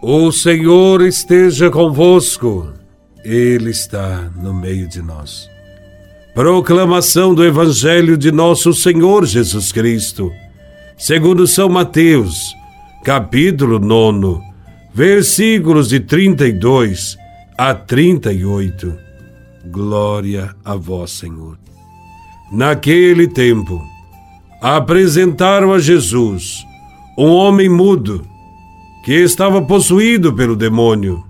O Senhor esteja convosco, Ele está no meio de nós. Proclamação do Evangelho de Nosso Senhor Jesus Cristo, segundo São Mateus, capítulo 9, versículos de 32 a 38. Glória a Vós, Senhor. Naquele tempo, apresentaram a Jesus um homem mudo que estava possuído pelo demônio.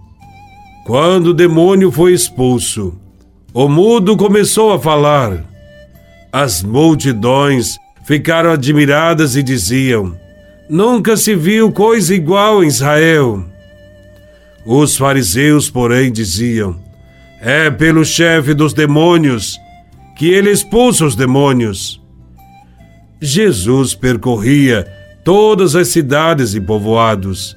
Quando o demônio foi expulso, o mudo começou a falar. As multidões ficaram admiradas e diziam: Nunca se viu coisa igual em Israel. Os fariseus, porém, diziam: É pelo chefe dos demônios que ele expulsa os demônios. Jesus percorria todas as cidades e povoados,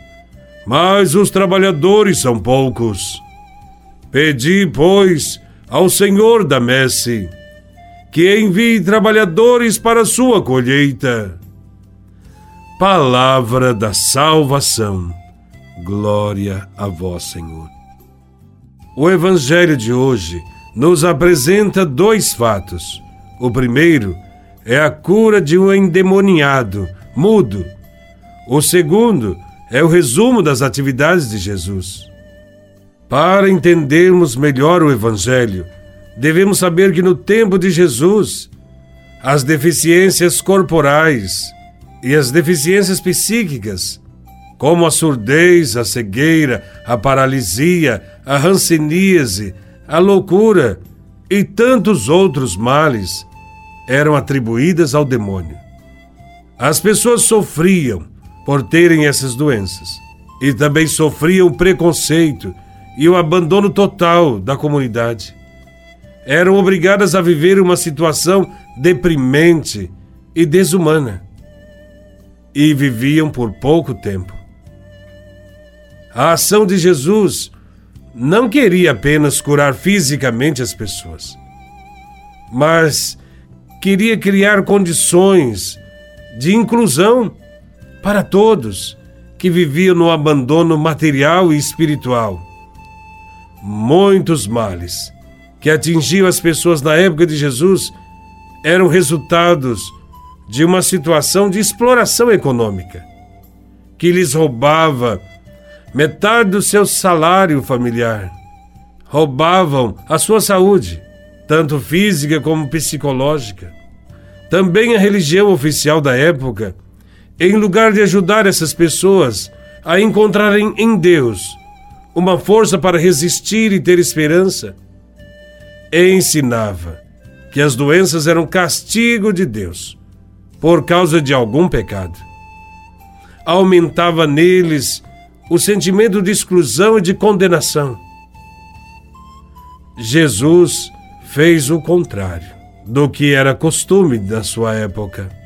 mas os trabalhadores são poucos. Pedi, pois, ao Senhor da messe que envie trabalhadores para sua colheita. Palavra da salvação. Glória a vós, Senhor. O Evangelho de hoje nos apresenta dois fatos. O primeiro é a cura de um endemoniado, mudo. O segundo é o resumo das atividades de Jesus. Para entendermos melhor o Evangelho, devemos saber que no tempo de Jesus, as deficiências corporais e as deficiências psíquicas, como a surdez, a cegueira, a paralisia, a ranceníase, a loucura e tantos outros males, eram atribuídas ao demônio. As pessoas sofriam por terem essas doenças. E também sofriam preconceito e o abandono total da comunidade. Eram obrigadas a viver uma situação deprimente e desumana. E viviam por pouco tempo. A ação de Jesus não queria apenas curar fisicamente as pessoas, mas queria criar condições de inclusão para todos que viviam no abandono material e espiritual. Muitos males que atingiam as pessoas na época de Jesus eram resultados de uma situação de exploração econômica, que lhes roubava metade do seu salário familiar. Roubavam a sua saúde, tanto física como psicológica. Também a religião oficial da época em lugar de ajudar essas pessoas a encontrarem em Deus uma força para resistir e ter esperança, ensinava que as doenças eram castigo de Deus por causa de algum pecado. Aumentava neles o sentimento de exclusão e de condenação. Jesus fez o contrário do que era costume da sua época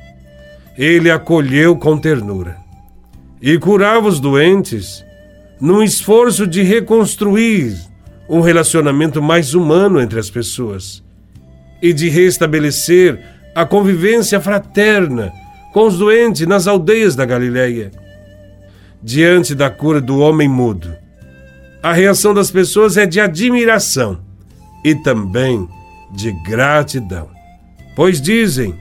ele acolheu com ternura e curava os doentes num esforço de reconstruir um relacionamento mais humano entre as pessoas e de restabelecer a convivência fraterna com os doentes nas aldeias da Galileia. Diante da cura do homem mudo, a reação das pessoas é de admiração e também de gratidão, pois dizem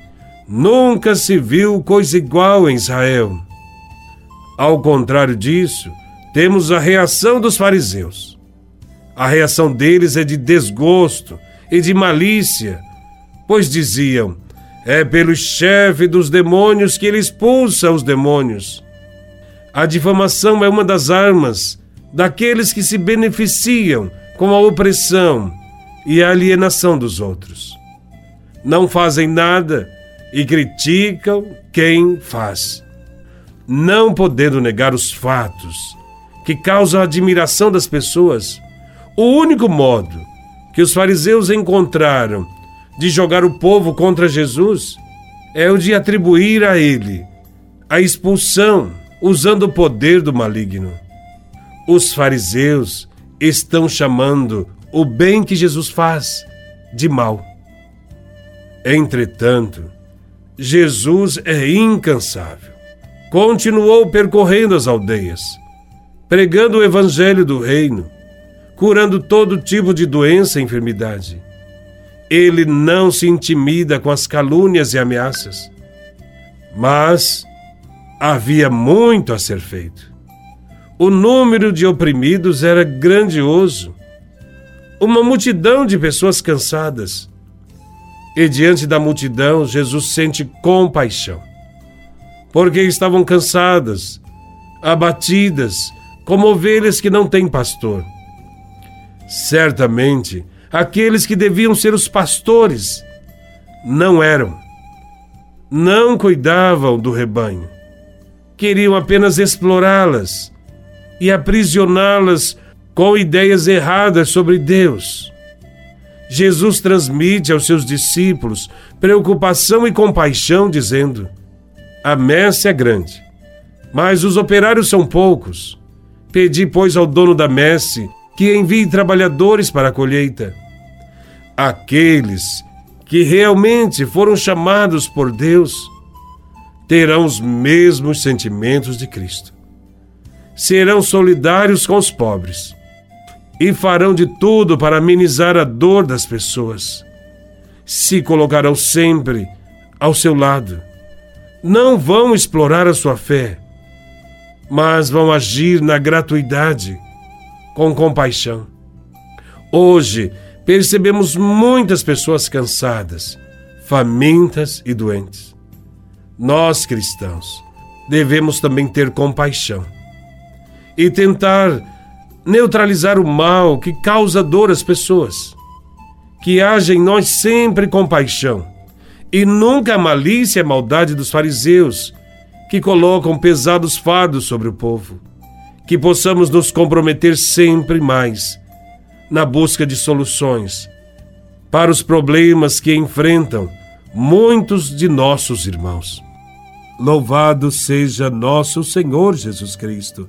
Nunca se viu coisa igual em Israel. Ao contrário disso, temos a reação dos fariseus. A reação deles é de desgosto e de malícia, pois diziam: é pelo chefe dos demônios que ele expulsa os demônios. A difamação é uma das armas daqueles que se beneficiam com a opressão e a alienação dos outros. Não fazem nada e criticam quem faz, não podendo negar os fatos que causam a admiração das pessoas, o único modo que os fariseus encontraram de jogar o povo contra Jesus é o de atribuir a ele a expulsão usando o poder do maligno. Os fariseus estão chamando o bem que Jesus faz de mal. Entretanto, Jesus é incansável. Continuou percorrendo as aldeias, pregando o evangelho do reino, curando todo tipo de doença e enfermidade. Ele não se intimida com as calúnias e ameaças. Mas havia muito a ser feito. O número de oprimidos era grandioso. Uma multidão de pessoas cansadas. E diante da multidão, Jesus sente compaixão. Porque estavam cansadas, abatidas, como ovelhas que não têm pastor. Certamente, aqueles que deviam ser os pastores não eram. Não cuidavam do rebanho. Queriam apenas explorá-las e aprisioná-las com ideias erradas sobre Deus. Jesus transmite aos seus discípulos preocupação e compaixão, dizendo: A messe é grande, mas os operários são poucos. Pedi, pois, ao dono da messe que envie trabalhadores para a colheita. Aqueles que realmente foram chamados por Deus terão os mesmos sentimentos de Cristo serão solidários com os pobres e farão de tudo para amenizar a dor das pessoas. Se colocarão sempre ao seu lado. Não vão explorar a sua fé, mas vão agir na gratuidade, com compaixão. Hoje, percebemos muitas pessoas cansadas, famintas e doentes. Nós, cristãos, devemos também ter compaixão e tentar neutralizar o mal que causa dor às pessoas. Que haja em nós sempre compaixão e nunca a malícia e a maldade dos fariseus que colocam pesados fardos sobre o povo. Que possamos nos comprometer sempre mais na busca de soluções para os problemas que enfrentam muitos de nossos irmãos. Louvado seja nosso Senhor Jesus Cristo